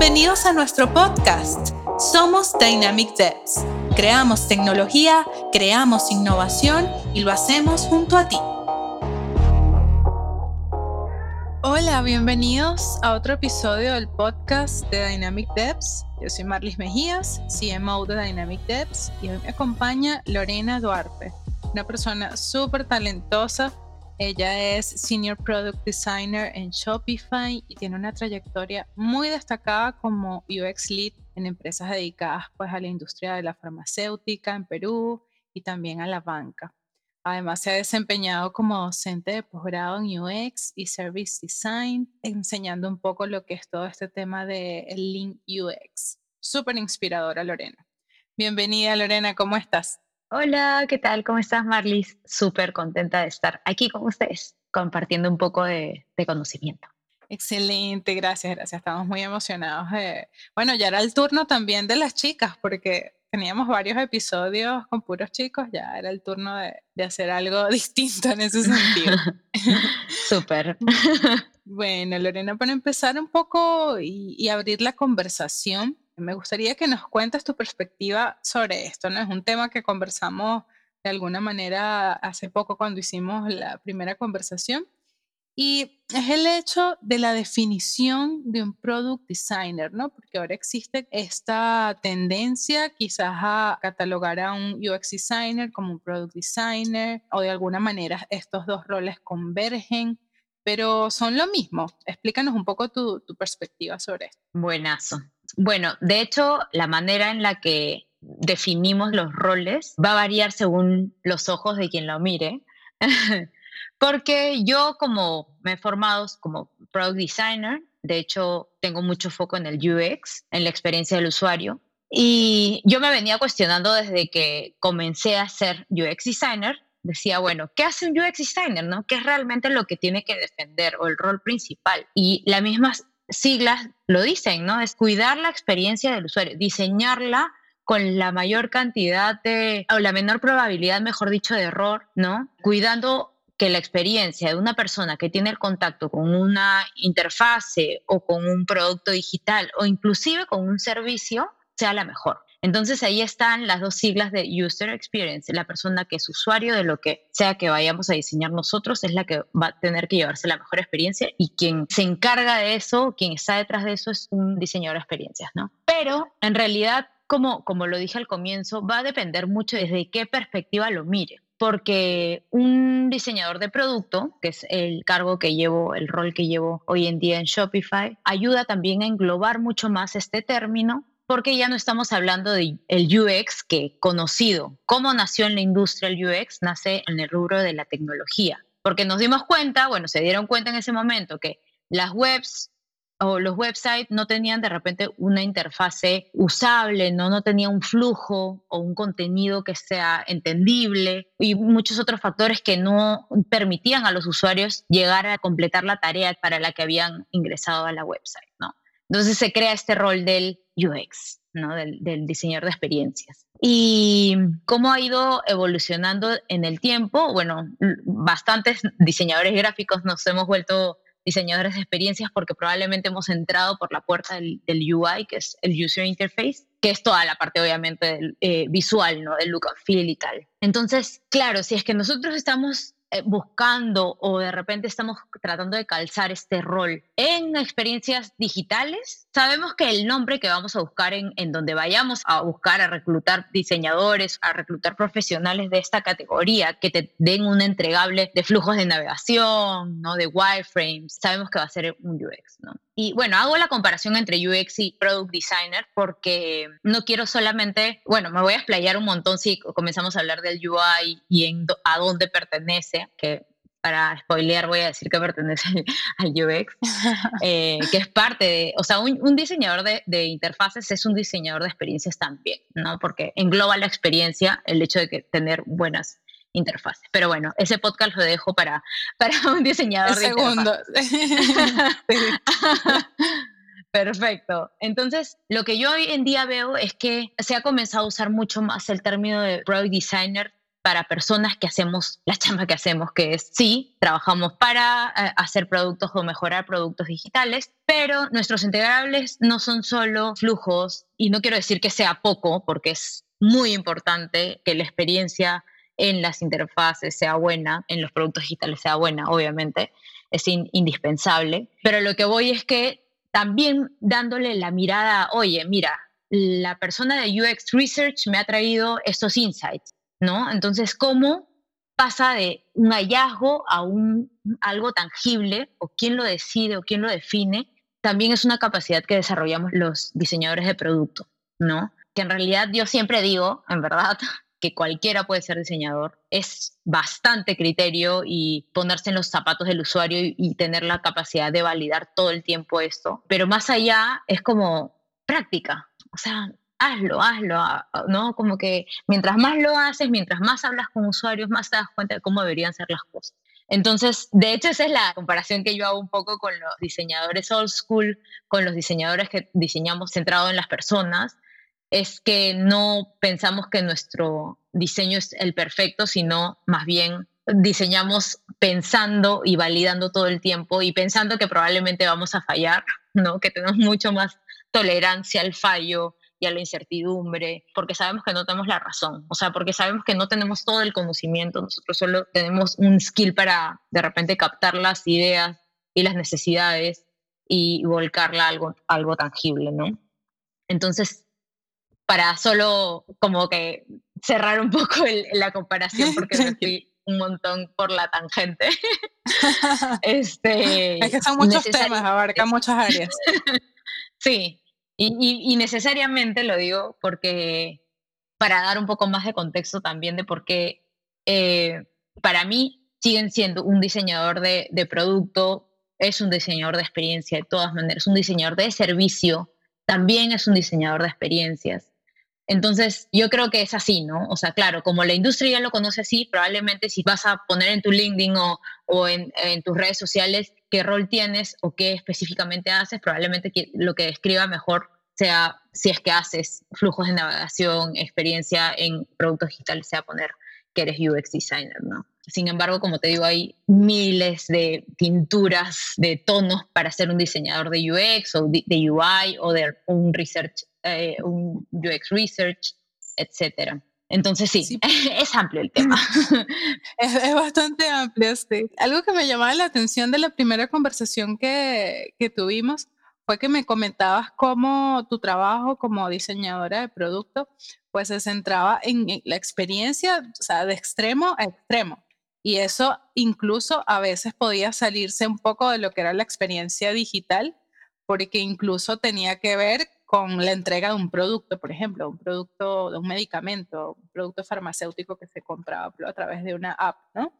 Bienvenidos a nuestro podcast. Somos Dynamic Devs. Creamos tecnología, creamos innovación y lo hacemos junto a ti. Hola, bienvenidos a otro episodio del podcast de Dynamic Devs. Yo soy Marlis Mejías, CMO de Dynamic Devs, y hoy me acompaña Lorena Duarte, una persona súper talentosa ella es Senior Product Designer en Shopify y tiene una trayectoria muy destacada como UX Lead en empresas dedicadas pues, a la industria de la farmacéutica en Perú y también a la banca. Además, se ha desempeñado como docente de posgrado en UX y Service Design, enseñando un poco lo que es todo este tema de Lean UX. Súper inspiradora, Lorena. Bienvenida, Lorena, ¿cómo estás? Hola, ¿qué tal? ¿Cómo estás, Marlis? Súper contenta de estar aquí con ustedes, compartiendo un poco de, conocimiento. Excelente, gracias, gracias. Estamos muy emocionados. Bueno, ya era el turno también de las chicas, porque teníamos varios episodios con puros chicos, ya era el turno de, hacer algo distinto en ese sentido. Súper. bueno, Lorena, para empezar un poco y abrir la conversación, me gustaría que nos cuentes tu perspectiva sobre esto, ¿no? Es un tema que conversamos de alguna manera hace poco cuando hicimos la primera conversación y es el hecho de la definición de un product designer, ¿no? Porque ahora existe esta tendencia quizás a catalogar a un UX designer como un product designer o de alguna manera estos dos roles convergen, pero son lo mismo. Explícanos un poco tu, tu perspectiva sobre esto. Buenazo. Bueno, de hecho, la manera en la que definimos los roles va a variar según los ojos de quien lo mire. Porque yo como me he formado como product designer, de hecho tengo mucho foco en el UX, en la experiencia del usuario, y yo me venía cuestionando desde que comencé a ser UX designer, decía, bueno, ¿qué hace un UX designer? No? ¿Qué es realmente lo que tiene que defender o el rol principal? Y la misma siglas lo dicen, ¿no? Es cuidar la experiencia del usuario, diseñarla con la mayor cantidad de, o la menor probabilidad, mejor dicho, de error, ¿no? Cuidando que la experiencia de una persona que tiene el contacto con una interfase o con un producto digital o inclusive con un servicio sea la mejor. Entonces ahí están las dos siglas de User Experience. La persona que es usuario de lo que sea que vayamos a diseñar nosotros es la que va a tener que llevarse la mejor experiencia y quien se encarga de eso, quien está detrás de eso es un diseñador de experiencias, ¿no? Pero en realidad, como, como lo dije al comienzo, va a depender mucho desde qué perspectiva lo mire porque un diseñador de producto, que es el cargo que llevo, el rol que llevo hoy en día en Shopify, ayuda también a englobar mucho más este término porque ya no estamos hablando del UX que conocido. ¿Cómo nació en la industria el UX? Nace en el rubro de la tecnología. Porque nos dimos cuenta, bueno, se dieron cuenta en ese momento que las webs o los websites no tenían de repente una interfase usable, ¿no? no tenía un flujo o un contenido que sea entendible y muchos otros factores que no permitían a los usuarios llegar a completar la tarea para la que habían ingresado a la website. ¿no? Entonces se crea este rol del UX, ¿no? del, diseñador de experiencias. ¿Y cómo ha ido evolucionando en el tiempo? Bueno, bastantes diseñadores gráficos nos hemos vuelto diseñadores de experiencias porque probablemente hemos entrado por la puerta del, UI, que es el User Interface, que es toda la parte obviamente eh, visual, ¿no? Del look and feel y tal. Entonces, claro, si es que nosotros estamos buscando o de repente estamos tratando de calzar este rol en experiencias digitales, sabemos que el nombre que vamos a buscar en, en donde vayamos a buscar a reclutar diseñadores, a reclutar profesionales de esta categoría que te den un entregable de flujos de navegación, ¿no? de wireframes, sabemos que va a ser un UX. ¿no? Y bueno, hago la comparación entre UX y Product Designer porque no quiero solamente, bueno, me voy a explayar un montón si comenzamos a hablar del UI y en a dónde pertenece, que para spoilear voy a decir que pertenece al UX, eh, que es parte de, o sea, un, diseñador de, de, interfaces es un diseñador de experiencias también, ¿no? Porque engloba la experiencia el hecho de que tener buenas interfaces. Pero bueno, ese podcast lo dejo para, para un diseñador de segundo. Perfecto. Entonces, lo que yo hoy en día veo es que se ha comenzado a usar mucho más el término de product designer para personas que hacemos la chamba que hacemos, que es, sí, trabajamos para eh, hacer productos o mejorar productos digitales, pero nuestros integrables no son solo flujos, y no quiero decir que sea poco, porque es muy importante que la experiencia en las interfaces sea buena, en los productos digitales sea buena, obviamente, es indispensable, pero lo que voy es que también dándole la mirada, oye, mira, la persona de UX Research me ha traído estos insights, ¿no? Entonces, ¿cómo pasa de un hallazgo a un, algo tangible, o quién lo decide o quién lo define? También es una capacidad que desarrollamos los diseñadores de producto, ¿no? Que en realidad yo siempre digo, en verdad, que cualquiera puede ser diseñador, es bastante criterio y ponerse en los zapatos del usuario y, tener la capacidad de validar todo el tiempo esto. Pero más allá es como práctica, o sea, hazlo, hazlo, ¿no? Como que mientras más lo haces, mientras más hablas con usuarios, más te das cuenta de cómo deberían ser las cosas. Entonces, de hecho, esa es la comparación que yo hago un poco con los diseñadores old school, con los diseñadores que diseñamos centrado en las personas, es que no pensamos que nuestro diseño es el perfecto, sino más bien diseñamos pensando y validando todo el tiempo y pensando que probablemente vamos a fallar, ¿no? Que tenemos mucho más tolerancia al fallo y a la incertidumbre, porque sabemos que no tenemos la razón, o sea, porque sabemos que no tenemos todo el conocimiento, nosotros solo tenemos un skill para de repente captar las ideas y las necesidades y volcarla a algo, algo tangible, ¿no? Entonces, para solo como que cerrar un poco la comparación, porque me fui un montón por la tangente. este, es que son muchos temas, abarca muchas áreas. sí, y, necesariamente lo digo porque para dar un poco más de contexto también de por qué eh, para mí siguen siendo un diseñador de, de producto, es un diseñador de experiencia de todas maneras, un diseñador de servicio, también es un diseñador de experiencias. Entonces, yo creo que es así, ¿no? O sea, claro, como la industria ya lo conoce así, probablemente si vas a poner en tu LinkedIn o, en, tus redes sociales qué rol tienes o qué específicamente haces, probablemente lo que describa mejor sea si es que haces flujos de navegación, experiencia en productos digitales, sea poner que eres UX designer, ¿no? Sin embargo, como te digo, hay miles de tinturas, de tonos para ser un diseñador de UX o de, UI o de un research, eh, un UX research, etcétera. Entonces sí, es amplio el tema. Es, es, bastante amplio, sí. Algo que me llamaba la atención de la primera conversación que, que tuvimos fue que me comentabas cómo tu trabajo como diseñadora de producto pues se centraba en la experiencia, o sea, de extremo a extremo. Y eso incluso a veces podía salirse un poco de lo que era la experiencia digital, porque incluso tenía que ver con la entrega de un producto, por ejemplo, un producto de un medicamento, un producto farmacéutico que se compraba a través de una app, ¿no?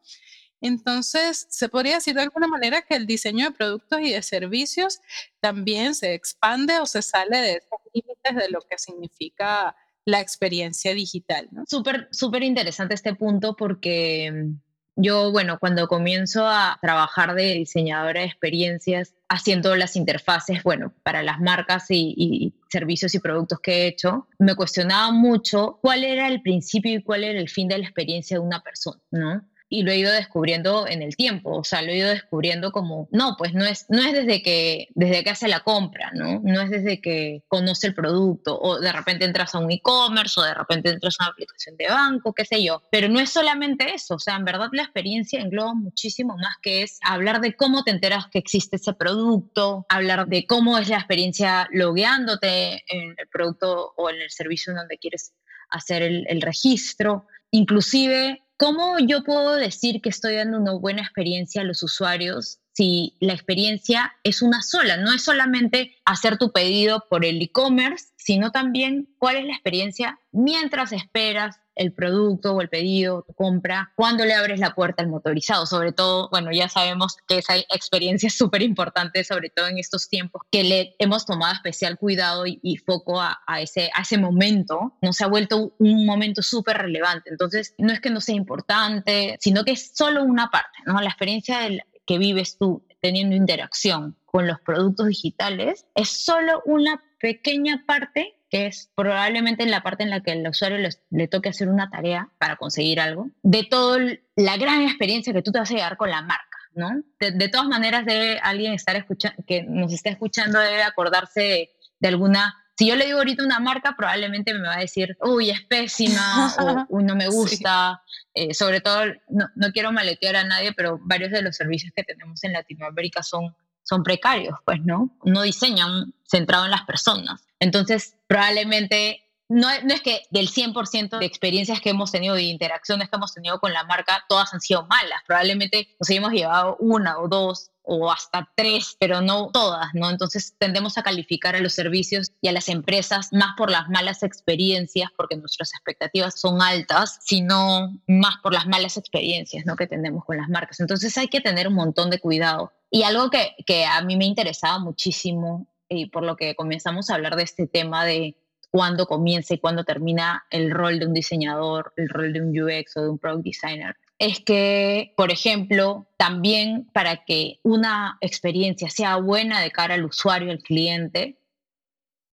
Entonces, se podría decir de alguna manera que el diseño de productos y de servicios también se expande o se sale de esos límites de lo que significa la experiencia digital. ¿no? Súper, súper interesante este punto porque mm, yo, bueno, cuando comienzo a trabajar de diseñadora de experiencias, haciendo las interfaces, bueno, para las marcas y, y, servicios y productos que he hecho, me cuestionaba mucho cuál era el principio y cuál era el fin de la experiencia de una persona, ¿no? Y lo he ido descubriendo en el tiempo, o sea, lo he ido descubriendo como, no, pues no es, no es desde, que, desde que hace la compra, ¿no? No es desde que conoce el producto, o de repente entras a un e-commerce, o de repente entras a una aplicación de banco, qué sé yo, pero no es solamente eso, o sea, en verdad la experiencia engloba muchísimo más que es hablar de cómo te enteras que existe ese producto, hablar de cómo es la experiencia logueándote en el producto o en el servicio donde quieres hacer el, el registro, inclusive ¿Cómo yo puedo decir que estoy dando una buena experiencia a los usuarios si la experiencia es una sola? No es solamente hacer tu pedido por el e-commerce, sino también cuál es la experiencia mientras esperas el producto o el pedido, tu compra, cuando le abres la puerta al motorizado. Sobre todo, bueno, ya sabemos que esa experiencia es súper importante, sobre todo en estos tiempos, que le hemos tomado especial cuidado y, foco a, ese, a ese momento. No se ha vuelto un momento súper relevante. Entonces, no es que no sea importante, sino que es solo una parte, ¿no? La experiencia del, que vives tú teniendo interacción con los productos digitales es solo una pequeña parte que es probablemente la parte en la que el usuario le, toque hacer una tarea para conseguir algo, de toda la gran experiencia que tú te vas a llevar con la marca. ¿no? De, todas maneras, debe alguien estar escuchando, que nos está escuchando, debe acordarse de, alguna si yo le digo ahorita una marca, probablemente me va a decir, uy, es pésima, o uy, no me gusta. Eh, sobre todo, no, no, quiero maletear a nadie, pero varios de los servicios que tenemos en Latinoamérica son son precarios, pues, ¿no? No diseñan centrado en las personas. Entonces, probablemente no, no, es que del 100% de experiencias que hemos tenido y interacciones que hemos tenido con la marca, todas han sido malas. Probablemente nos hemos llevado una o dos o hasta tres, pero no todas, ¿no? Entonces tendemos a calificar a los servicios y a las empresas más por las malas experiencias, porque nuestras expectativas son altas, sino más por las malas experiencias, ¿no? Que tenemos con las marcas. Entonces hay que tener un montón de cuidado. Y algo que, que a mí me interesaba muchísimo y por lo que comenzamos a hablar de este tema de cuándo comienza y cuándo termina el rol de un diseñador, el rol de un UX o de un product designer, es que, por ejemplo, también para que una experiencia sea buena de cara al usuario, al cliente,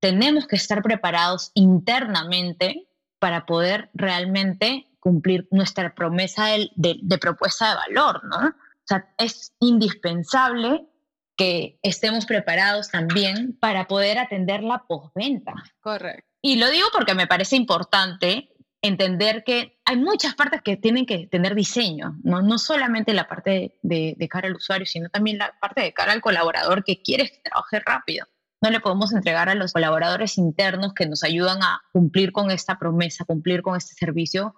tenemos que estar preparados internamente para poder realmente cumplir nuestra promesa de, propuesta de valor, ¿no? O sea, es indispensable que estemos preparados también para poder atender la postventa. Correcto. Y lo digo porque me parece importante entender que hay muchas partes que tienen que tener diseño, no, no solamente la parte de, cara al usuario, sino también la parte de cara al colaborador que quiere que trabaje rápido. No le podemos entregar a los colaboradores internos que nos ayudan a cumplir con esta promesa, cumplir con este servicio,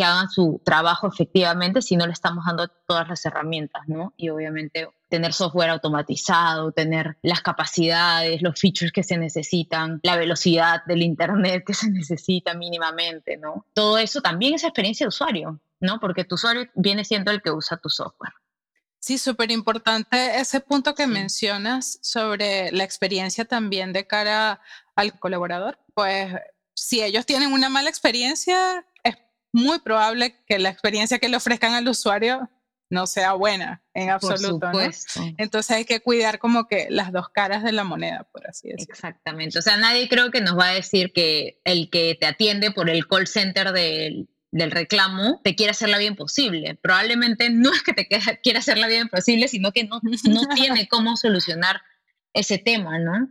que hagan su trabajo efectivamente si no le estamos dando todas las herramientas, ¿no? Y obviamente tener software automatizado, tener las capacidades, los features que se necesitan, la velocidad del Internet que se necesita mínimamente, ¿no? Todo eso también es experiencia de usuario, ¿no? Porque tu usuario viene siendo el que usa tu software. Sí, súper importante ese punto que mencionas sobre la experiencia también de cara al colaborador. Pues si ellos tienen una mala experiencia, es muy probable que la experiencia que le ofrezcan al usuario no sea buena en absoluto. Entonces hay que cuidar como que las dos caras de la moneda, por así decirlo. Exactamente. O sea, nadie creo que nos va a decir que el que te atiende por el call center del, del reclamo te quiere hacer la bien posible. Probablemente no es que te quiera hacer la bien posible, sino que no, no tiene cómo solucionar ese tema, ¿no?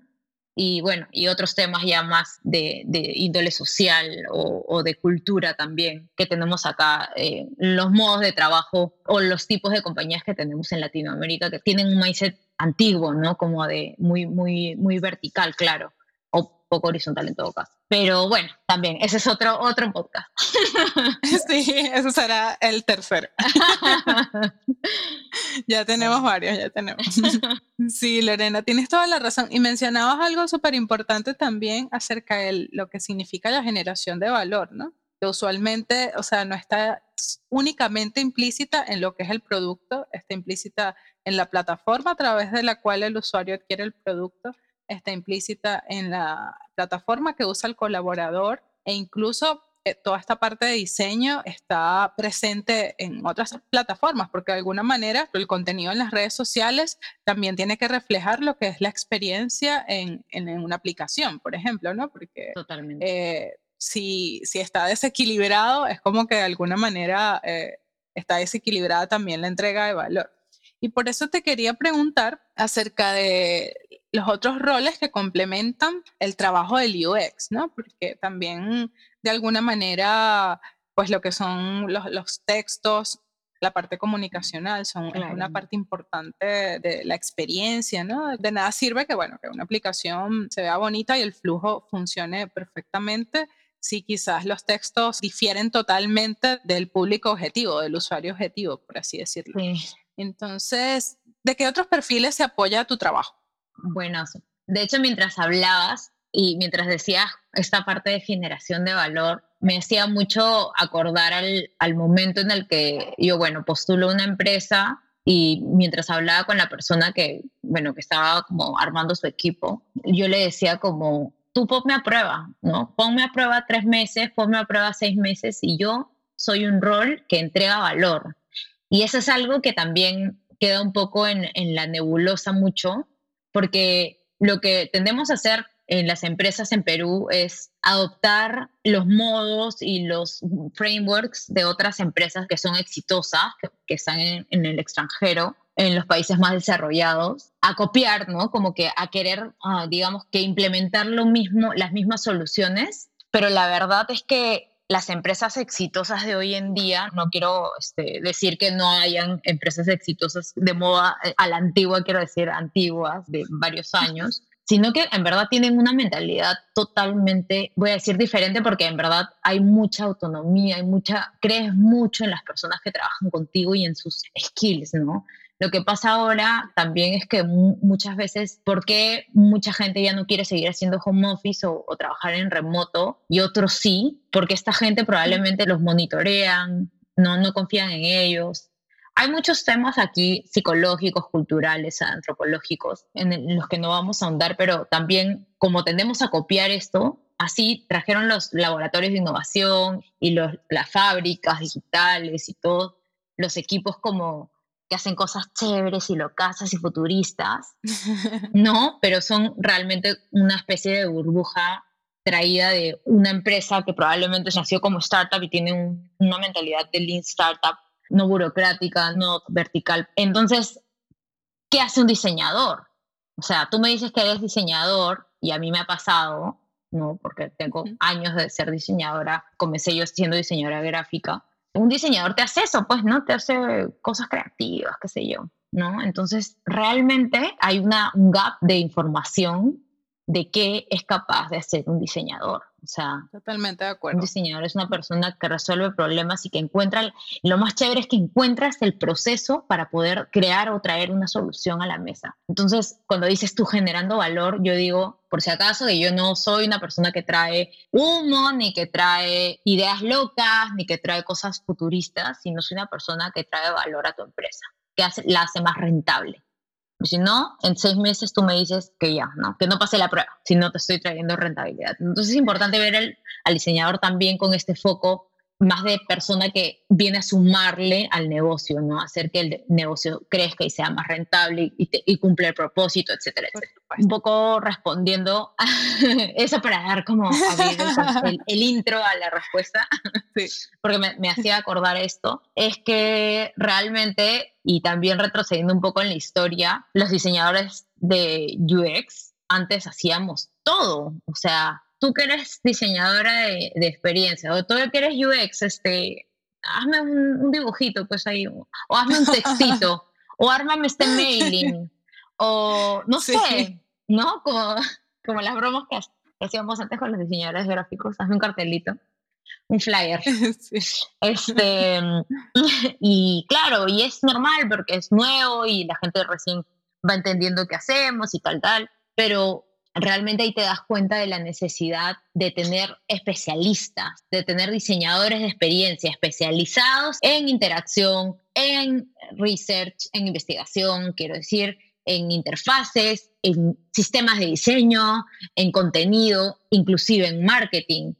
Y bueno, y otros temas ya más de, índole social o, de cultura también que tenemos acá, eh, los modos de trabajo o los tipos de compañías que tenemos en Latinoamérica que tienen un mindset antiguo, ¿no? Como de muy, muy, muy vertical, claro poco horizontal en todo caso. Pero bueno, también, ese es otro, otro podcast. Sí, eso será el tercero. ya tenemos varios, ya tenemos. Sí, Lorena, tienes toda la razón. Y mencionabas algo súper importante también acerca de lo que significa la generación de valor, ¿no? Que usualmente, o sea, no está únicamente implícita en lo que es el producto, está implícita en la plataforma a través de la cual el usuario adquiere el producto está implícita en la plataforma que usa el colaborador e incluso eh, toda esta parte de diseño está presente en otras plataformas, porque de alguna manera el contenido en las redes sociales también tiene que reflejar lo que es la experiencia en, una aplicación, por ejemplo, ¿no? Porque eh, si, si, está desequilibrado, es como que de alguna manera eh, está desequilibrada también la entrega de valor. Y por eso te quería preguntar acerca de los otros roles que complementan el trabajo del UX, ¿no? Porque también de alguna manera, pues lo que son los, textos, la parte comunicacional son una parte importante de la experiencia, ¿no? De nada sirve que, bueno, que una aplicación se vea bonita y el flujo funcione perfectamente si quizás los textos difieren totalmente del público objetivo, del usuario objetivo, por así decirlo. Entonces, ¿de qué otros perfiles se apoya tu trabajo? Bueno, de hecho, mientras hablabas y mientras decías esta parte de generación de valor, me hacía mucho acordar al, al momento en el que yo, bueno, postulo una empresa y mientras hablaba con la persona que, bueno, que estaba como armando su equipo, yo le decía como, tú ponme a prueba, ¿no? Ponme a prueba tres meses, ponme a prueba seis meses y yo soy un rol que entrega valor. Y eso es algo que también queda un poco en, en la nebulosa mucho, porque lo que tendemos a hacer en las empresas en Perú es adoptar los modos y los frameworks de otras empresas que son exitosas, que, están en, el extranjero, en los países más desarrollados, a copiar, ¿no? Como que a querer, ah, digamos, que implementar lo mismo, las mismas soluciones, pero la verdad es que las empresas exitosas de hoy en día, no quiero este, decir que no hayan empresas exitosas de moda eh, a la antigua, quiero decir antiguas, de varios años, sino que en verdad tienen una mentalidad totalmente, voy a decir diferente, porque en verdad hay mucha autonomía, hay mucha, crees mucho en las personas que trabajan contigo y en sus skills, ¿no? Lo que pasa ahora también es que muchas veces, ¿por qué mucha gente ya no quiere seguir haciendo home office o, trabajar en remoto y otros sí? Porque esta gente probablemente los monitorean, no, no confían en ellos. Hay muchos temas aquí psicológicos, culturales, antropológicos, en los que no vamos a ahondar, pero también como tendemos a copiar esto, así trajeron los laboratorios de innovación y los, las fábricas digitales y todos los equipos como que hacen cosas chéveres y locasas y futuristas, no, pero son realmente una especie de burbuja traída de una empresa que probablemente nació como startup y tiene una mentalidad de lean startup, no burocrática, no vertical. Entonces, ¿qué hace un diseñador? O sea, tú me dices que eres diseñador y a mí me ha pasado, ¿no? Porque tengo años de ser diseñadora, comencé yo siendo diseñadora gráfica un diseñador te hace eso, pues, ¿no? Te hace cosas creativas, qué sé yo, ¿no? Entonces, realmente hay una, un gap de información de qué es capaz de hacer un diseñador. O sea, totalmente de acuerdo. Un diseñador es una persona que resuelve problemas y que encuentra, lo más chévere es que encuentras el proceso para poder crear o traer una solución a la mesa. Entonces, cuando dices tú generando valor, yo digo, por si acaso, que yo no soy una persona que trae humo, ni que trae ideas locas, ni que trae cosas futuristas, sino soy una persona que trae valor a tu empresa, que la hace más rentable. Si no, en seis meses tú me dices que ya, ¿no? Que no pase la prueba, si no te estoy trayendo rentabilidad. Entonces es importante ver al diseñador también con este foco más de persona que viene a sumarle al negocio, ¿no? Hacer que el negocio crezca y sea más rentable y, cumple el propósito, etcétera, etcétera. Un poco respondiendo a eso para dar como el, el, intro a la respuesta, sí. porque me, me hacía acordar esto, es que realmente, y también retrocediendo un poco en la historia, los diseñadores de UX antes hacíamos todo, o sea, tú que eres diseñadora de, experiencia, o tú que eres UX, este, hazme un, dibujito, pues ahí, o, hazme un textito, o ármame este mailing, o no sé, ¿no? Como, como las bromas que hacíamos antes con los diseñadores gráficos, hazme un cartelito, un flyer. Este, y claro, y es normal porque es nuevo y la gente recién va entendiendo qué hacemos y tal, tal, pero realmente ahí te das cuenta de la necesidad de tener especialistas, de tener diseñadores de experiencia especializados en interacción, en research, en investigación, quiero decir, en interfaces, en sistemas de diseño, en contenido, inclusive en marketing.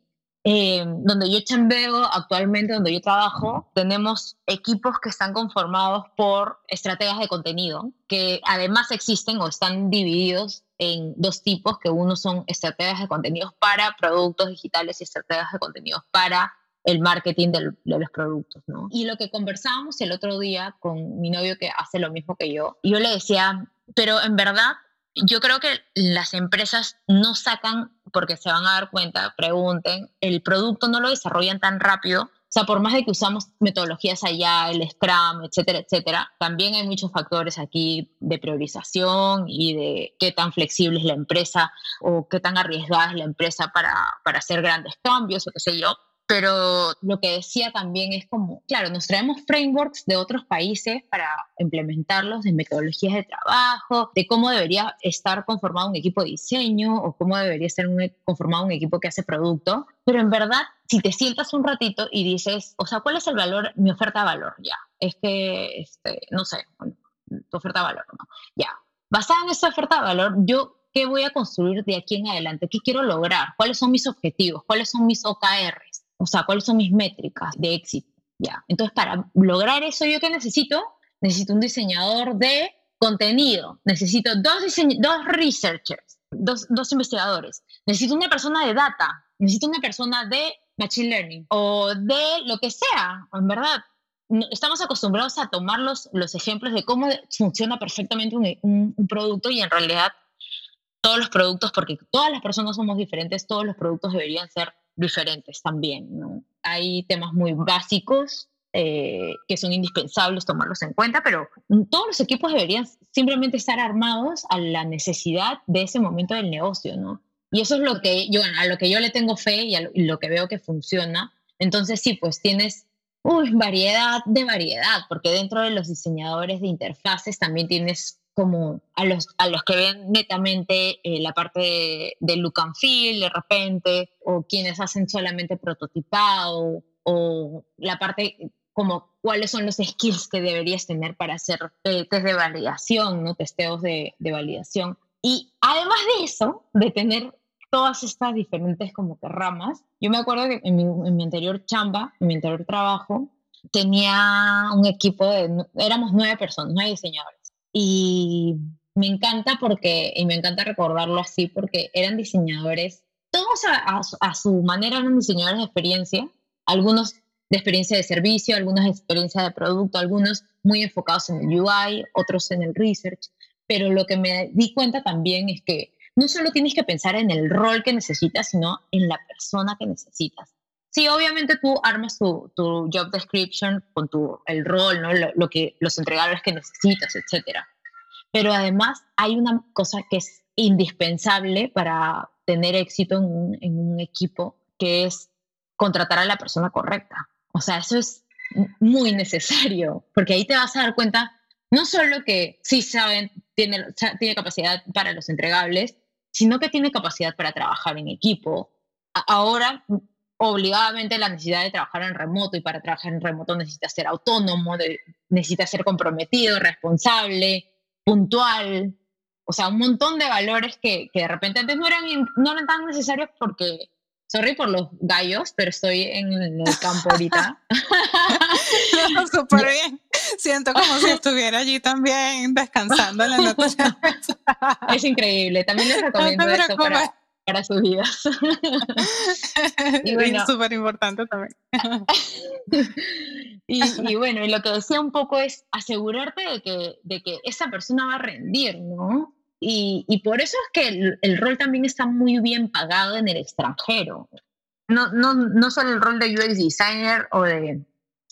Eh, donde yo chambeo actualmente, donde yo trabajo, tenemos equipos que están conformados por estrategias de contenido, que además existen o están divididos en dos tipos, que uno son estrategias de contenidos para productos digitales y estrategias de contenidos para el marketing de los productos, ¿no? Y lo que conversábamos el otro día con mi novio que hace lo mismo que yo, yo le decía, pero en verdad yo creo que las empresas no sacan, porque se van a dar cuenta, pregunten, el producto no lo desarrollan tan rápido o sea, por más de que usamos metodologías allá, el Scrum, etcétera, etcétera, también hay muchos factores aquí de priorización y de qué tan flexible es la empresa o qué tan arriesgada es la empresa para, para hacer grandes cambios o qué sé yo. Pero lo que decía también es como, claro, nos traemos frameworks de otros países para implementarlos de metodologías de trabajo, de cómo debería estar conformado un equipo de diseño o cómo debería ser conformado un equipo que hace producto, pero en verdad, si te sientas un ratito y dices, o sea, ¿cuál es el valor, mi oferta de valor? Ya, es que, este, no sé, tu oferta de valor, ¿no? Ya, basada en esa oferta de valor, yo ¿qué voy a construir de aquí en adelante? ¿Qué quiero lograr? ¿Cuáles son mis objetivos? ¿Cuáles son mis OKRs? O sea, ¿cuáles son mis métricas de éxito? Ya. Entonces, para lograr eso, ¿yo qué necesito? Necesito un diseñador de contenido. Necesito dos, dos researchers. dos, dos investigadores. Necesito una persona de data, necesito una persona de machine learning o de lo que sea, en verdad. Estamos acostumbrados a tomar los, los ejemplos de cómo funciona perfectamente un, producto y en realidad todos los productos, porque todas las personas somos diferentes, todos los productos deberían ser diferentes también. ¿no? Hay temas muy básicos eh, que son indispensables tomarlos en cuenta, pero todos los equipos deberían simplemente estar armados a la necesidad de ese momento del negocio, ¿no? Y eso es lo que yo, a lo que yo le tengo fe y, a lo, que veo que funciona. Entonces sí, pues tienes variedad de variedad, porque dentro de los diseñadores de interfaces también tienes como a los, a los que ven netamente eh, la parte de, look and feel de repente, o quienes hacen solamente prototipado, o la parte como cuáles son los skills que deberías tener para hacer eh, test de validación, ¿no? testeos de, de validación. Y además de eso, de tener todas estas diferentes como que ramas. Yo me acuerdo que en mi, en anterior chamba, en mi anterior trabajo, tenía un equipo de, éramos nueve personas, nueve diseñadores. Y me encanta porque, y me encanta recordarlo así, porque eran diseñadores, todos a, a, su manera eran diseñadores de experiencia, algunos de experiencia de servicio, algunos de experiencia de producto, algunos muy enfocados en el UI, otros en el research, pero lo que me di cuenta también es que no solo tienes que pensar en el rol que necesitas, sino en la persona que necesitas. Sí, obviamente tú armas tu, tu job description con tu, el rol, ¿no? Lo, que, los entregables que necesitas, etc. Pero además hay una cosa que es indispensable para tener éxito en un, en un equipo, que es contratar a la persona correcta. O sea, eso es muy necesario, porque ahí te vas a dar cuenta no solo que sí saben, tiene, tiene capacidad para los entregables, sino que tiene capacidad para trabajar en equipo. Ahora, obligadamente la necesidad de trabajar en remoto y para trabajar en remoto necesita ser autónomo, necesita ser comprometido, responsable, puntual, o sea, un montón de valores que, que de repente antes no eran, no eran tan necesarios porque Sorry por los gallos, pero estoy en el campo ahorita. Súper bien. Siento como si estuviera allí también descansando en la noche. es increíble. También les recomiendo eso para, para, sus vidas. y bueno, súper importante también. y, y, bueno, y lo que decía un poco es asegurarte de que, de que esa persona va a rendir, ¿no? Y, por eso es que el, rol también está muy bien pagado en el extranjero. No, no, no solo el rol de UX designer o de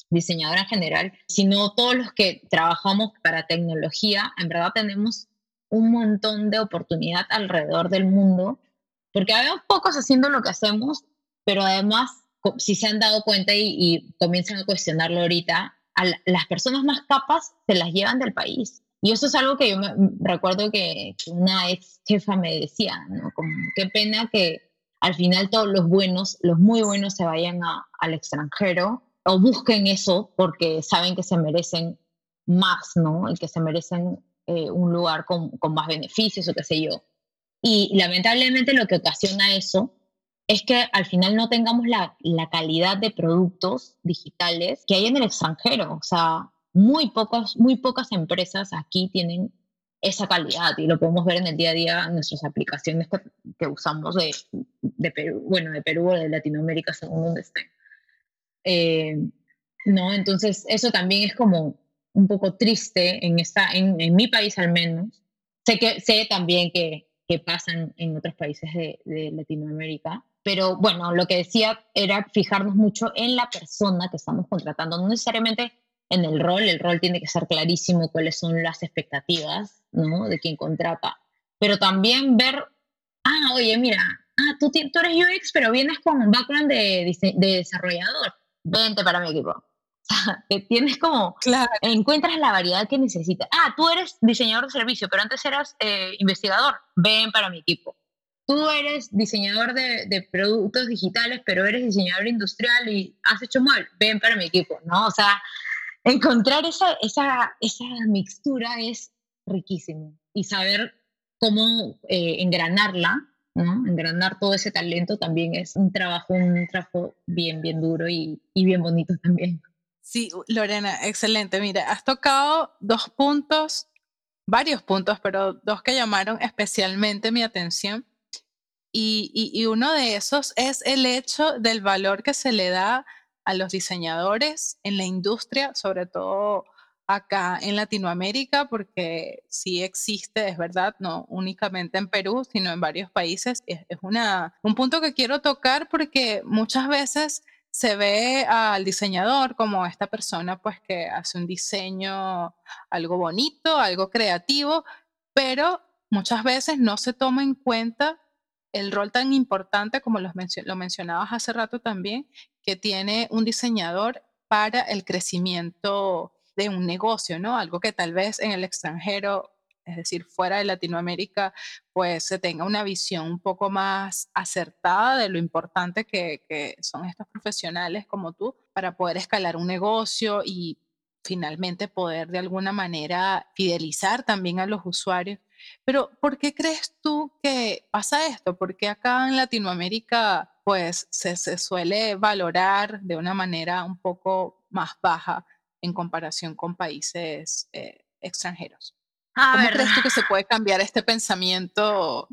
diseñador en general, sino todos los que trabajamos para tecnología, en verdad tenemos un montón de oportunidad alrededor del mundo, porque hay pocos haciendo lo que hacemos, pero además, si se han dado cuenta y, y comienzan a cuestionarlo ahorita, a las personas más capas se las llevan del país. Y eso es algo que yo me, recuerdo que, una ex jefa me decía, ¿no? Como qué pena que al final todos los buenos, los muy buenos se vayan al extranjero o busquen eso porque saben que se merecen más, ¿no? Y que se merecen eh, un lugar con, con, más beneficios o qué sé yo. Y lamentablemente lo que ocasiona eso es que al final no tengamos la, la calidad de productos digitales que hay en el extranjero. O sea, muy pocas, muy pocas empresas aquí tienen esa calidad y lo podemos ver en el día a día en nuestras aplicaciones que, usamos de, de, Perú, bueno, de Perú o de Latinoamérica, según donde estén. Eh, ¿no? Entonces, eso también es como un poco triste en, esta, en, mi país al menos. Sé, que, sé también que, que pasan en otros países de, Latinoamérica, pero bueno, lo que decía era fijarnos mucho en la persona que estamos contratando, no necesariamente en el rol, el rol tiene que ser clarísimo cuáles son las expectativas, ¿no? De quien contrata. Pero también ver, ah, oye, mira, ah, tú, tú eres UX, pero vienes con un background de, de desarrollador. Vente para mi equipo. Tienes como, claro. encuentras la variedad que necesitas. Ah, tú eres diseñador de servicio, pero antes eras eh, investigador. Ven para mi equipo. Tú eres diseñador de, de, productos digitales, pero eres diseñador industrial y has hecho mal. Ven para mi equipo, ¿no? O sea, encontrar esa, esa, esa mixtura es riquísimo y saber cómo eh, engranarla, ¿no? todo ese talento también es un trabajo, un trabajo bien, bien duro y, y bien bonito también. Sí, Lorena, excelente. Mira, has tocado dos puntos varios puntos, pero dos que llamaron especialmente mi atención. Y, y, uno de esos es el hecho del valor que se le da a los diseñadores en la industria, sobre todo acá en Latinoamérica, porque sí existe, es verdad, no únicamente en Perú, sino en varios países. Es, es una, un punto que quiero tocar porque muchas veces se ve al diseñador como esta persona pues que hace un diseño algo bonito, algo creativo, pero muchas veces no se toma en cuenta el rol tan importante como lo mencionabas hace rato también, que tiene un diseñador para el crecimiento de un negocio, ¿no? Algo que tal vez en el extranjero, es decir, fuera de Latinoamérica, pues se tenga una visión un poco más acertada de lo importante que, son estos profesionales como tú para poder escalar un negocio y finalmente poder de alguna manera fidelizar también a los usuarios. Pero ¿por qué crees tú que pasa esto? Porque acá en Latinoamérica pues se suele valorar de una manera un poco más baja en comparación con países eh, extranjeros. ¿Cómo crees tú que se puede cambiar este pensamiento?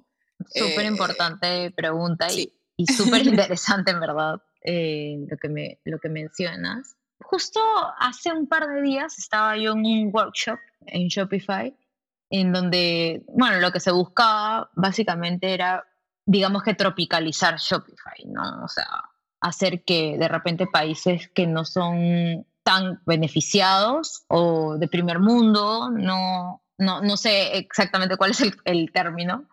Súper importante pregunta y, y súper interesante, en verdad, eh, lo, que me, lo que mencionas. Justo hace un par de días estaba yo en un workshop en Shopify, en donde, bueno, lo que se buscaba básicamente era, digamos que tropicalizar Shopify, ¿no? O sea, hacer que de repente países que no son tan beneficiados o de primer mundo, no, no, no sé exactamente cuál es el, término,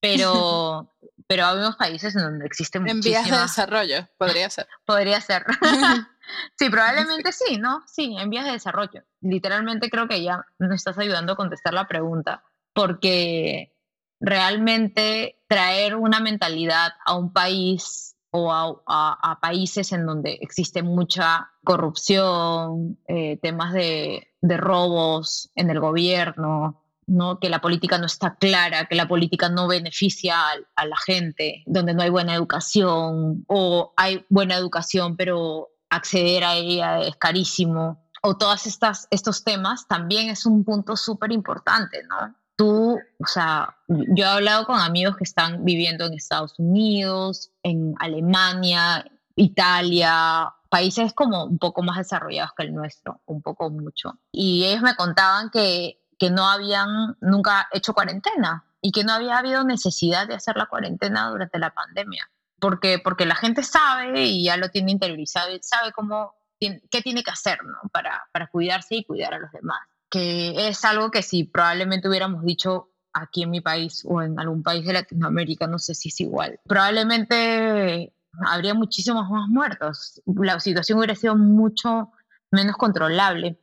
pero, pero hay unos países en donde existen En vías de desarrollo, podría ser. podría ser. sí, probablemente sí, ¿no? Sí, en vías de desarrollo. Literalmente creo que ya nos estás ayudando a contestar la pregunta, porque realmente traer una mentalidad a un país o a, países en donde existe mucha corrupción, eh, temas de, robos en el gobierno, ¿no? que la política no está clara, que la política no beneficia a, la gente, donde no hay buena educación o hay buena educación pero acceder a ella es carísimo o todos estos temas también es un punto súper importante, ¿no? Tú, o sea, yo he hablado con amigos que están viviendo en Estados Unidos, en Alemania, Italia, países como un poco más desarrollados que el nuestro, un poco mucho. Y ellos me contaban que, que no habían nunca hecho cuarentena y que no había habido necesidad de hacer la cuarentena durante la pandemia. Porque, porque la gente sabe y ya lo tiene interiorizado sabe cómo, qué tiene que hacer ¿no? para, para cuidarse y cuidar a los demás que es algo que si probablemente hubiéramos dicho aquí en mi país o en algún país de Latinoamérica, no sé si es igual, probablemente habría muchísimos más muertos. La situación hubiera sido mucho menos controlable.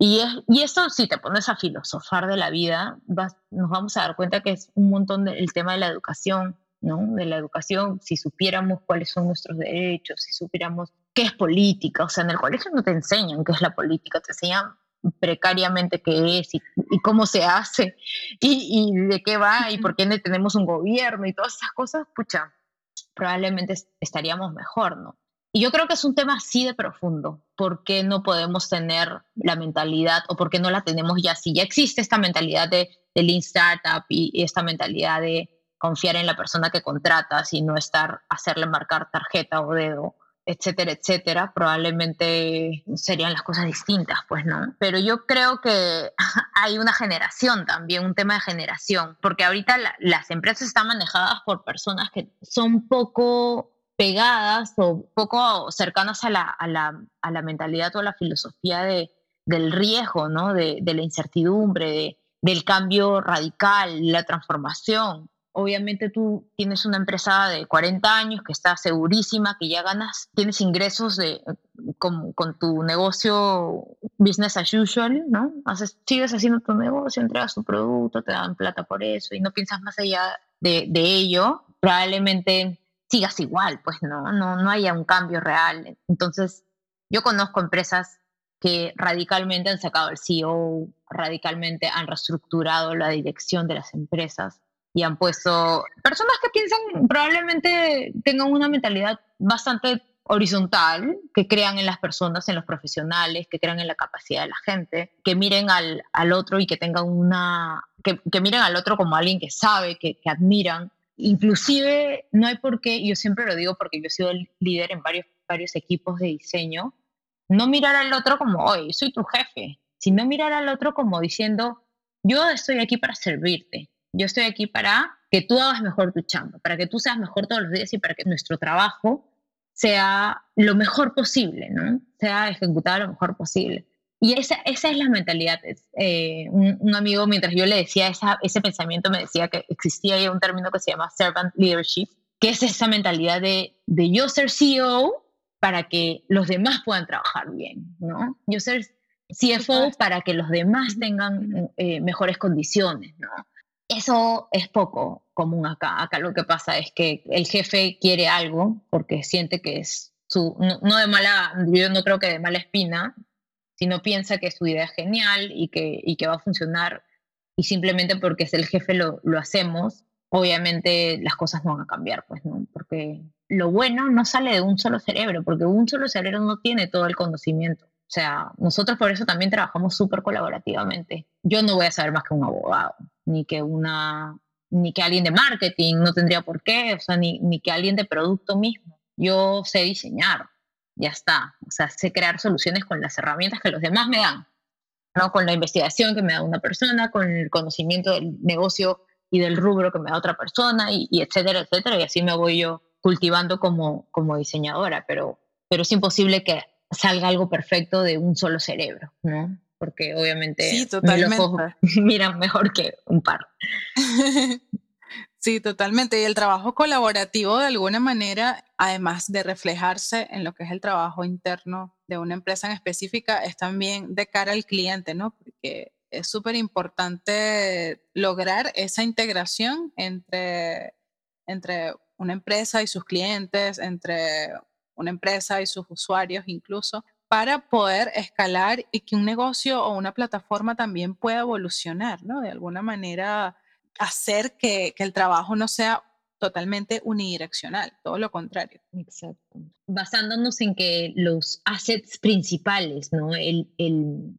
Y, es, y eso, si te pones a filosofar de la vida, nos vamos a dar cuenta que es un montón del tema de la educación, ¿no? De la educación, si supiéramos cuáles son nuestros derechos, si supiéramos qué es política, o sea, en el colegio no te enseñan qué es la política, te enseñan precariamente qué es y, cómo se hace y, de qué va y por qué tenemos un gobierno y todas esas cosas, pucha, probablemente estaríamos mejor, ¿no? Y yo creo que es un tema así de profundo, porque no podemos tener la mentalidad o porque no la tenemos ya si ya existe esta mentalidad de, de Lean Startup y, y esta mentalidad de confiar en la persona que contratas y no estar, hacerle marcar tarjeta o dedo etcétera, etcétera, probablemente serían las cosas distintas, pues, ¿no? Pero yo creo que hay una generación también, un tema de generación, porque ahorita las empresas están manejadas por personas que son poco pegadas o poco cercanas a la, a la, a la mentalidad o a la filosofía de, del riesgo, ¿no? De, de la incertidumbre, de, del cambio radical, la transformación obviamente tú tienes una empresa de 40 años que está segurísima, que ya ganas, tienes ingresos de, con, tu negocio business as usual, ¿no? Sigues haciendo tu negocio, entregas tu producto, te dan plata por eso y no piensas más allá de, de ello, probablemente sigas igual, pues no, no, no haya un cambio real. Entonces, yo conozco empresas que radicalmente han sacado el CEO, radicalmente han reestructurado la dirección de las empresas y han puesto personas que piensan probablemente tengan una mentalidad bastante horizontal, que crean en las personas, en los profesionales, que crean en la capacidad de la gente, que miren al, al otro y que tengan una, que, miren al otro como alguien que sabe, que, que, admiran. Inclusive no hay por qué, yo siempre lo digo porque yo he sido líder en varios, varios equipos de diseño, no mirar al otro como, oye, soy tu jefe, sino mirar al otro como diciendo, yo estoy aquí para servirte, yo estoy aquí para que tú hagas mejor tu chamba, para que tú seas mejor todos los días y para que nuestro trabajo sea lo mejor posible, ¿no? Sea ejecutado lo mejor posible. Y esa, esa es la mentalidad. Eh, un, amigo, mientras yo le decía esa, ese pensamiento, me decía que existía ya un término que se llama servant leadership, que es esa mentalidad de, de yo ser CEO para que los demás puedan trabajar bien, ¿no? Yo ser CFO para que los demás tengan eh, mejores condiciones, ¿no? Eso es poco común acá. Acá lo que pasa es que el jefe quiere algo porque siente que es su, no, de mala, yo no creo que de mala espina, sino piensa que su idea es genial y que, y que va a funcionar y simplemente porque es el jefe lo, lo hacemos, obviamente las cosas no van a cambiar, pues, ¿no? Porque lo bueno no sale de un solo cerebro, porque un solo cerebro no tiene todo el conocimiento. O sea, nosotros por eso también trabajamos súper colaborativamente. Yo no voy a saber más que un abogado, ni que una ni que alguien de marketing, no tendría por qué, o sea, ni, ni que alguien de producto mismo. Yo sé diseñar, ya está. O sea, sé crear soluciones con las herramientas que los demás me dan, ¿no? Con la investigación que me da una persona, con el conocimiento del negocio y del rubro que me da otra persona, y, y etcétera, etcétera. Y así me voy yo cultivando como, como diseñadora, pero, pero es imposible que salga algo perfecto de un solo cerebro, ¿no? Porque obviamente sí, totalmente. miran mejor que un par. Sí, totalmente. Y el trabajo colaborativo de alguna manera, además de reflejarse en lo que es el trabajo interno de una empresa en específica, es también de cara al cliente, ¿no? Porque es súper importante lograr esa integración entre, entre una empresa y sus clientes, entre una empresa y sus usuarios incluso, para poder escalar y que un negocio o una plataforma también pueda evolucionar, ¿no? De alguna manera hacer que, el trabajo no sea totalmente unidireccional, todo lo contrario. Exacto. Basándonos en que los assets principales, ¿no? El, el,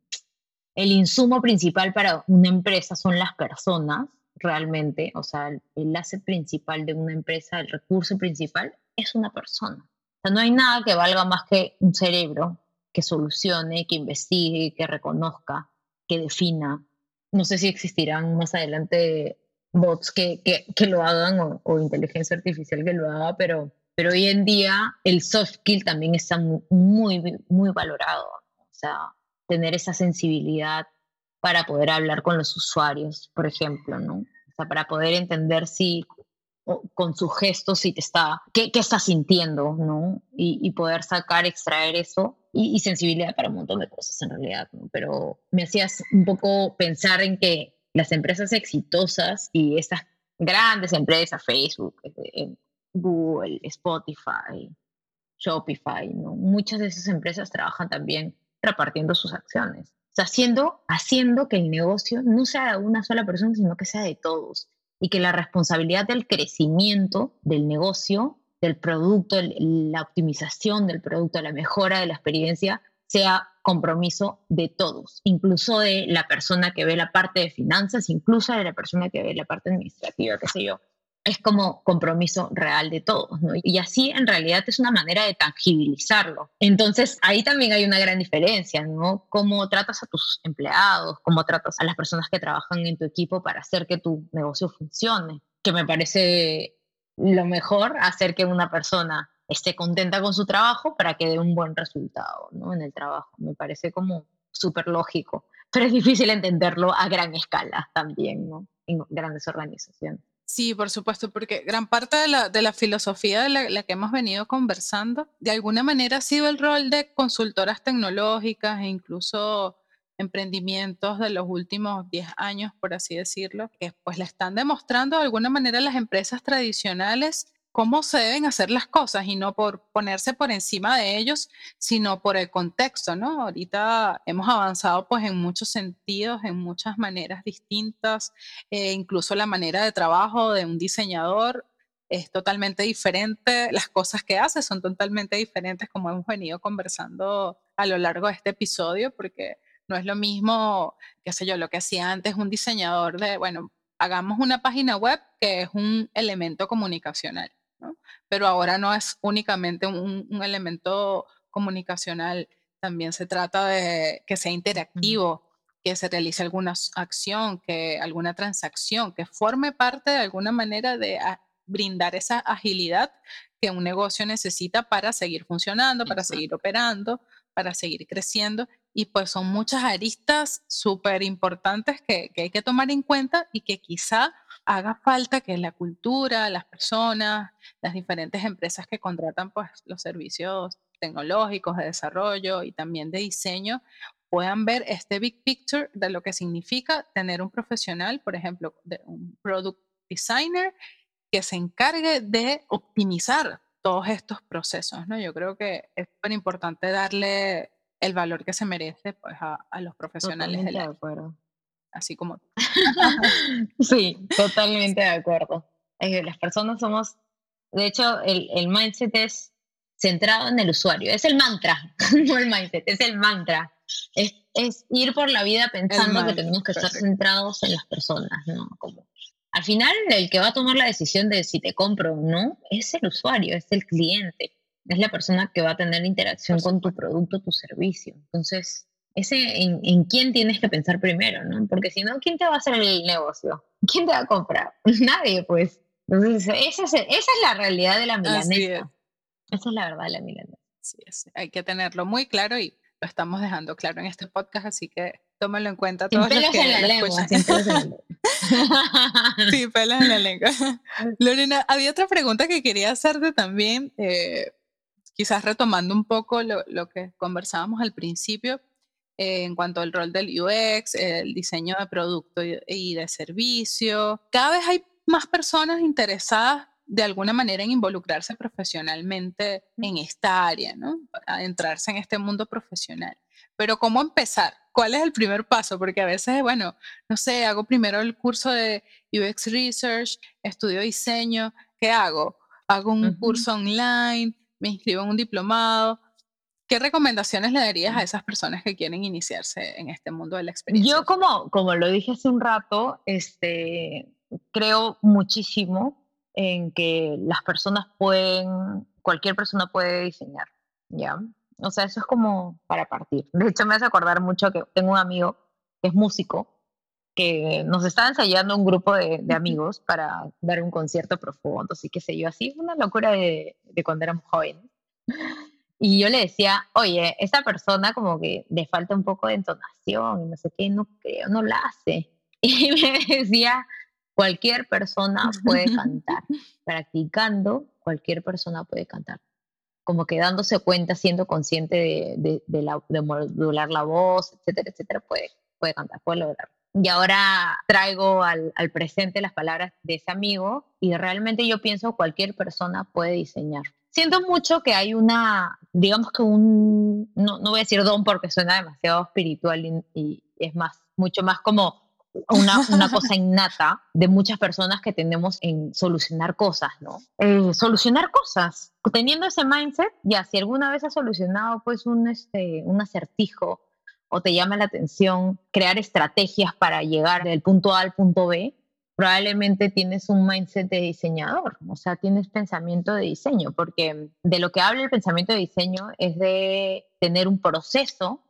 el, insumo principal para una empresa son las personas, realmente, o sea, el, el asset principal de una empresa, el recurso principal es una persona. O sea, no hay nada que valga más que un cerebro que solucione, que investigue, que reconozca, que defina. No sé si existirán más adelante bots que, que, que lo hagan o, inteligencia artificial que lo haga, pero, pero hoy en día el soft skill también está muy, muy valorado. O sea, tener esa sensibilidad para poder hablar con los usuarios, por ejemplo, ¿no? O sea, para poder entender si con sus gestos si te está, qué, qué está sintiendo, ¿no? Y, poder sacar, extraer eso y, sensibilidad para un montón de cosas en realidad. Pero me hacías un poco pensar en que las empresas exitosas y estas grandes empresas, Facebook, eh, Google, Spotify, Shopify. Muchas de esas empresas trabajan también repartiendo sus acciones. Haciendo, haciendo que el negocio no sea de una sola persona, sino que sea de todos y que la responsabilidad del crecimiento del negocio, del producto, la optimización del producto, la mejora de la experiencia, sea compromiso de todos, incluso de la persona que ve la parte de finanzas, incluso de la persona que ve la parte administrativa, qué sé yo. Es como compromiso real de todos. Y así en realidad es una manera de tangibilizarlo. Entonces ahí también hay una gran diferencia, ¿no? Cómo tratas a tus empleados, cómo tratas a las personas que trabajan en tu equipo para hacer que tu negocio funcione, que me parece lo mejor hacer que una persona esté contenta con su trabajo para que dé un buen resultado ¿no? en el trabajo. Me parece como súper lógico, pero es difícil entenderlo a gran escala también, ¿no? en grandes organizaciones. Sí, por supuesto, porque gran parte de la, de la filosofía de la, la, que hemos venido conversando, de alguna manera ha sido el rol de consultoras tecnológicas e incluso emprendimientos de los últimos 10 años, por así decirlo, que pues le están demostrando de alguna manera las empresas tradicionales cómo se deben hacer las cosas y no por ponerse por encima de ellos, sino por el contexto, ¿no? Ahorita hemos avanzado pues en muchos sentidos, en muchas maneras distintas, eh, incluso la manera de trabajo de un diseñador es totalmente diferente, las cosas que hace son totalmente diferentes como hemos venido conversando a lo largo de este episodio, porque no es lo mismo, qué sé yo, lo que hacía antes un diseñador de, bueno, hagamos una página web que es un elemento comunicacional, ¿no? pero ahora no es únicamente un, un elemento comunicacional, también se trata de que sea interactivo, que se realice alguna acción, que alguna transacción, que forme parte de alguna manera de brindar esa agilidad que un negocio necesita para seguir funcionando, para seguir operando, para seguir creciendo. Y pues son muchas aristas súper importantes que, que, hay que tomar en cuenta y que quizá haga falta que la cultura, las personas, las diferentes empresas que contratan pues los servicios tecnológicos de desarrollo y también de diseño puedan ver este big picture de lo que significa tener un profesional, por ejemplo, de un product designer que se encargue de optimizar todos estos procesos, ¿no? Yo creo que es súper importante darle el valor que se merece pues, a, los profesionales de acuerdo. Así como sí, totalmente de acuerdo. las personas somos, de hecho, el, el mindset es centrado en el usuario. Es el mantra, no el mindset, es el mantra. Es, es ir por la vida pensando que tenemos que estar centrados en las personas, ¿no? Como, al final, el que va a tomar la decisión de si te compro o no es el usuario, es el cliente, es la persona que va a tener interacción con tu producto, tu servicio. Entonces, ese en, en, quién tienes que pensar primero, ¿no? Porque si no, ¿quién te va a hacer el negocio? ¿Quién te va a comprar? Nadie, pues. Entonces, esa es, esa es la realidad de la milanesa. Esa es la verdad de la milanesa. Sí, hay que tenerlo muy claro y lo estamos dejando claro en este podcast, así que tómenlo en cuenta todos los que en la lengua, sin pelos en la lengua. sí, pelos en la lengua. Lorena, había otra pregunta que quería hacerte también, eh, quizás retomando un poco lo, lo que conversábamos al principio, eh, en cuanto al rol del UX, el diseño de producto y, y de servicio. Cada vez hay más personas interesadas de alguna manera en involucrarse profesionalmente en esta área, ¿no? Adentrarse en este mundo profesional. Pero ¿cómo empezar? ¿Cuál es el primer paso? Porque a veces, bueno, no sé, hago primero el curso de UX Research, estudio diseño, ¿qué hago? Hago un curso online, me inscribo en un diplomado. ¿Qué recomendaciones le darías a esas personas que quieren iniciarse en este mundo de la experiencia? Yo, como, como lo dije hace un rato, este, creo muchísimo en que las personas pueden, cualquier persona puede diseñar, ¿ya? O sea, eso es como para partir. De hecho, me hace acordar mucho que tengo un amigo que es músico, que nos está ensayando un grupo de, amigos para dar un concierto profundo, así que sé yo, así, una locura de, de cuando éramos jóvenes. Y yo le decía, oye, esta persona como que le falta un poco de entonación y no sé qué, no creo, no la hace. Y me decía, Cualquier persona puede cantar. Practicando, cualquier persona puede cantar. Como que dándose cuenta, siendo consciente de, de, modular la voz, etcétera, etcétera, puede, puede cantar, puede lograrlo. Y ahora traigo al, al, presente las palabras de ese amigo y realmente yo pienso cualquier persona puede diseñar. Siento mucho que hay una, digamos que un, no, no voy a decir don porque suena demasiado espiritual y, y es más, mucho más como una, una, cosa innata de muchas personas que tenemos en solucionar cosas, ¿no? Eh, solucionar cosas. Teniendo ese mindset, ya, si alguna vez has solucionado pues un, este, un acertijo o te llama la atención crear estrategias para llegar del punto A al punto B, probablemente tienes un mindset de diseñador, o sea, tienes pensamiento de diseño, porque de lo que habla el pensamiento de diseño es de tener un proceso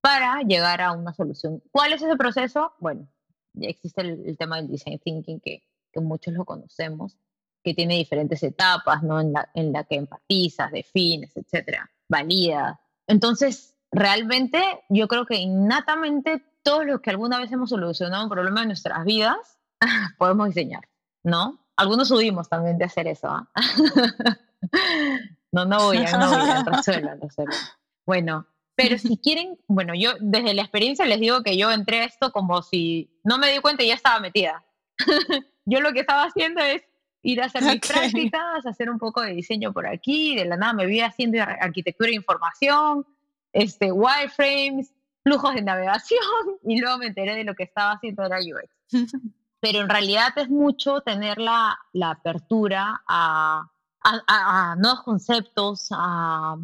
para llegar a una solución. ¿Cuál es ese proceso? Bueno, ya existe el, tema del design thinking que, que, muchos lo conocemos, que tiene diferentes etapas, ¿no? En la, en la que empatizas, defines, etcétera, valida. Entonces, realmente yo creo que innatamente todos los que alguna vez hemos solucionado un problema en nuestras vidas, podemos diseñar, ¿no? Algunos subimos también de hacer eso, ¿ah? no, no voy a, no voy a, resuelva, resuelva. Bueno, pero si quieren, bueno, yo desde la experiencia les digo que yo entré a esto como si no me di cuenta y ya estaba metida. yo lo que estaba haciendo es ir a hacer mis prácticas, hacer un poco de diseño por aquí, de la nada me vi haciendo arquitectura de información, este, wireframes, flujos de navegación, y luego me enteré de lo que estaba haciendo era UX. Pero en realidad es mucho tener la, la apertura a, a, nuevos conceptos, a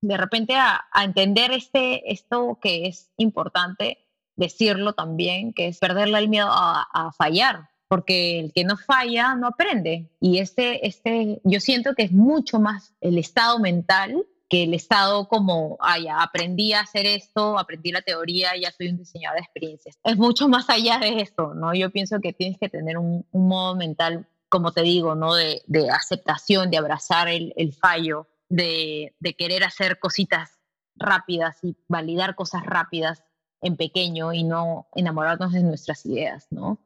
de repente a, entender este, esto que es importante decirlo también, que es perderle el miedo a, a, fallar, porque el que no falla no aprende. Y este, este, yo siento que es mucho más el estado mental que el estado como, ah, ya, aprendí a hacer esto, aprendí la teoría, ya soy un diseñador de experiencias. Es mucho más allá de esto, ¿no? Yo pienso que tienes que tener un, modo mental, como te digo, ¿no? De, aceptación, de abrazar el, fallo, de, de, querer hacer cositas rápidas y validar cosas rápidas en pequeño y no enamorarnos de nuestras ideas, ¿no?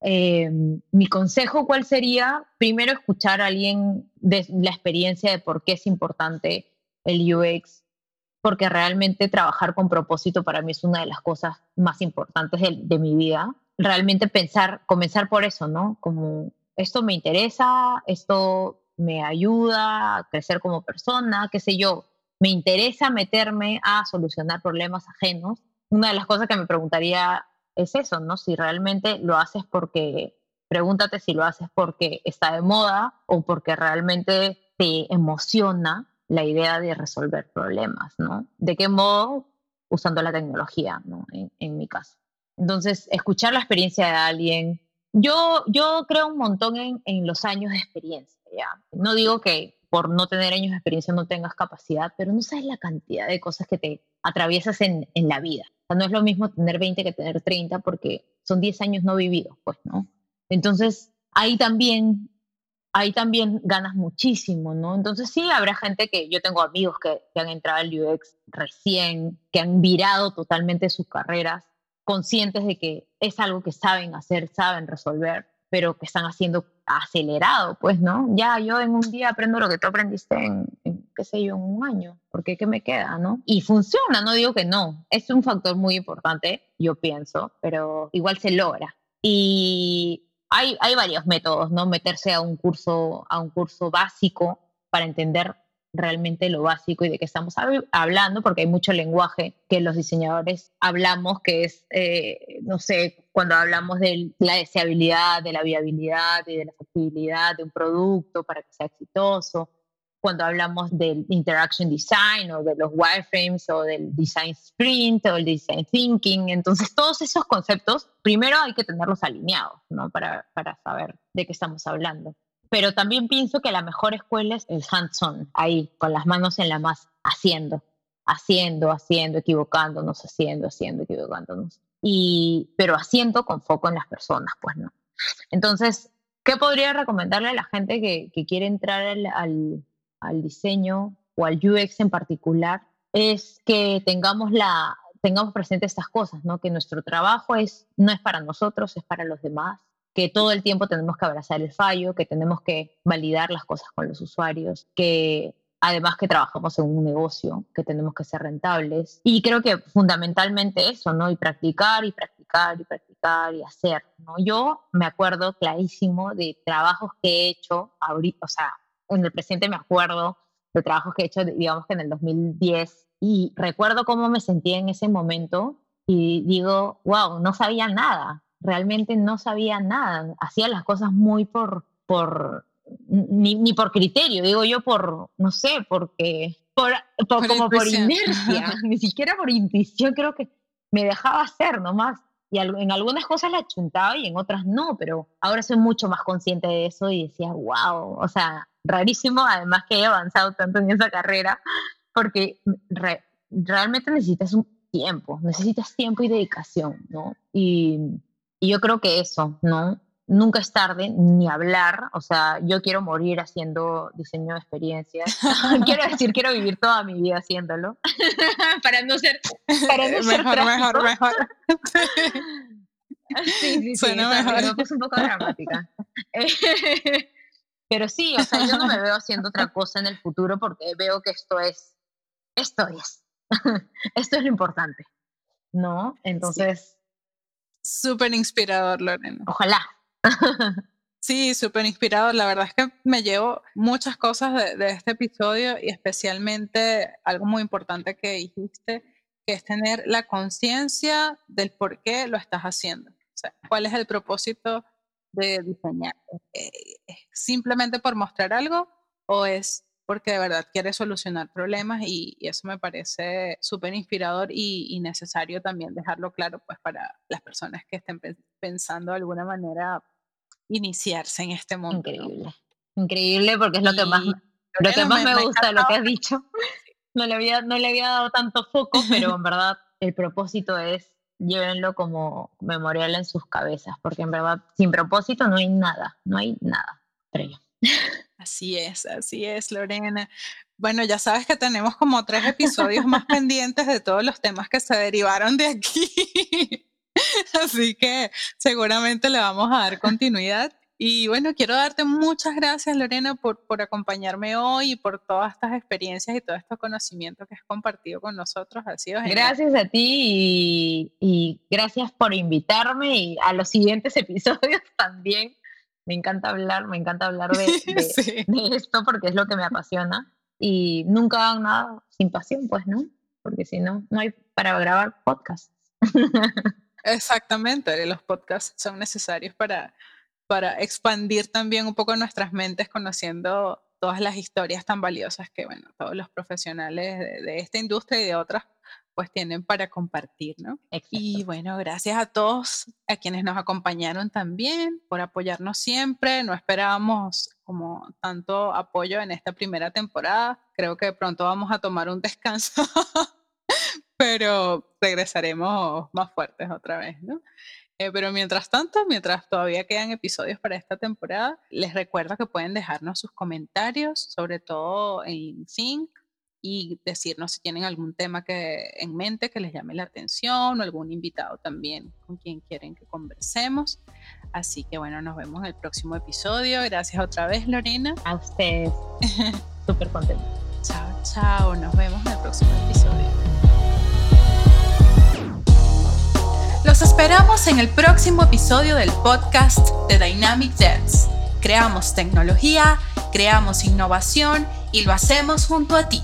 Eh, mi consejo, ¿cuál sería? Primero, escuchar a alguien de la experiencia de por qué es importante el UX, porque realmente trabajar con propósito para mí es una de las cosas más importantes de, mi vida. Realmente pensar, comenzar por eso, ¿no? Como esto me interesa, esto me ayuda a crecer como persona, qué sé yo, me interesa meterme a solucionar problemas ajenos. Una de las cosas que me preguntaría es eso, ¿no? Si realmente lo haces porque, pregúntate si lo haces porque está de moda o porque realmente te emociona la idea de resolver problemas, ¿no? ¿De qué modo? Usando la tecnología, ¿no? En, mi caso. Entonces, escuchar la experiencia de alguien. Yo, yo creo un montón en, en los años de experiencia, ¿ya? No digo que por no tener años de experiencia no tengas capacidad, pero no sabes la cantidad de cosas que te atraviesas en, en la vida. O sea, no es lo mismo tener 20 que tener 30 porque son 10 años no vividos, pues, ¿no? Entonces, ahí también ahí también ganas muchísimo, ¿no? Entonces sí, habrá gente que yo tengo amigos que, han entrado al UX recién, que han virado totalmente sus carreras, conscientes de que es algo que saben hacer, saben resolver, pero que están haciendo acelerado, pues, ¿no? Ya yo en un día aprendo lo que tú aprendiste en, qué sé yo, en un año, porque ¿qué me queda, no? Y funciona, no digo que no, es un factor muy importante, yo pienso, pero igual se logra. Y hay, hay varios métodos, ¿no? Meterse a un curso, a un curso básico para entender realmente lo básico y de qué estamos hablando, porque hay mucho lenguaje que los diseñadores hablamos, que es, eh, no sé, cuando hablamos de la deseabilidad, de la viabilidad y de la factibilidad de un producto para que sea exitoso, cuando hablamos del interaction design o de los wireframes o del design sprint o el design thinking. Entonces, todos esos conceptos, primero hay que tenerlos alineados, ¿no? Para, para saber de qué estamos hablando. Pero también pienso que la mejor escuela es el hands-on, ahí, con las manos en la masa, haciendo, haciendo, haciendo, equivocándonos, haciendo, haciendo, equivocándonos. Y, pero haciendo con foco en las personas, pues, ¿no? Entonces, ¿qué podría recomendarle a la gente que, que quiere entrar al al diseño o al UX en particular, es que tengamos, la, tengamos presente estas cosas, ¿no? que nuestro trabajo es, no es para nosotros, es para los demás, que todo el tiempo tenemos que abrazar el fallo, que tenemos que validar las cosas con los usuarios, que además que trabajamos en un negocio, que tenemos que ser rentables. Y creo que fundamentalmente eso, ¿no? Y practicar y practicar y practicar y hacer, ¿no? Yo me acuerdo clarísimo de trabajos que he hecho, ahorita, o sea, en el presente me acuerdo de trabajos que he hecho, digamos que en el 2010, y recuerdo cómo me sentía en ese momento y digo, wow, no sabía nada, realmente no sabía nada, hacía las cosas muy por, por ni, ni por criterio, digo yo por, no sé, porque, por, como por inercia, ni siquiera por intuición, creo que me dejaba hacer nomás. Y en algunas cosas la chuntaba y en otras no, pero ahora soy mucho más consciente de eso y decía, wow, o sea, rarísimo, además que he avanzado tanto en esa carrera, porque realmente necesitas un tiempo, necesitas tiempo y dedicación, ¿no? Y, y, yo creo que eso, ¿no? Nunca es tarde ni hablar, o sea, yo quiero morir haciendo diseño de experiencias. quiero decir, quiero vivir toda mi vida haciéndolo, para no ser, para no ser mejor, mejor, mejor. Sí, sí, sí, mejor. es un poco dramática. Pero sí, o sea, yo no me veo haciendo otra cosa en el futuro porque veo que esto es, esto es, esto es lo importante, ¿no? Entonces... Súper inspirador, Lorena. Ojalá. Sí, súper inspirador. La verdad es que me llevo muchas cosas de, de, este episodio y especialmente algo muy importante que dijiste, que es tener la conciencia del por qué lo estás haciendo. O sea, cuál es el propósito de diseñar? Eh, ¿Simplemente por mostrar algo o es porque de verdad quiere solucionar problemas y, eso me parece súper inspirador y, necesario también dejarlo claro pues para las personas que estén pensando de alguna manera iniciarse en este mundo. Increíble, increíble porque es lo que más, lo que más me, gusta, lo que has dicho. No le, había, no le había dado tanto foco, pero en verdad el propósito es llévenlo como memorial en sus cabezas, porque en verdad sin propósito no hay nada, no hay nada. Así es, así es, Lorena. Bueno, ya sabes que tenemos como tres episodios más pendientes de todos los temas que se derivaron de aquí. Así que seguramente le vamos a dar continuidad. Y bueno, quiero darte muchas gracias, Lorena, por, por acompañarme hoy y por todas estas experiencias y todo este conocimiento que has compartido con nosotros. Ha sido Gracias a ti y, y gracias por invitarme y a los siguientes episodios también me encanta hablar, me encanta hablar de, esto porque es lo que me apasiona. Y nunca hagan nada sin pasión, pues, ¿no? Porque si no, no hay para grabar podcasts. Exactamente, los podcasts son necesarios para, para expandir también un poco nuestras mentes conociendo todas las historias tan valiosas que, bueno, todos los profesionales de, de esta industria y de otras pues tienen para compartir, ¿no? Y bueno, gracias a todos, a quienes nos acompañaron también, por apoyarnos siempre. No esperábamos como tanto apoyo en esta primera temporada. Creo que pronto vamos a tomar un descanso, pero regresaremos más fuertes otra vez, ¿no? Eh, pero mientras tanto, mientras todavía quedan episodios para esta temporada, les recuerdo que pueden dejarnos sus comentarios, sobre todo en LinkedIn y decirnos si tienen algún tema que, en mente que les llame la atención o algún invitado también con quien quieren que conversemos. Así que bueno, nos vemos en el próximo episodio. Gracias otra vez, Lorena. A ustedes. Súper contento. Chao, chao. Nos vemos en el próximo episodio. Los esperamos en el próximo episodio del podcast de Dynamic Devs. Creamos tecnología, creamos innovación y lo hacemos junto a ti.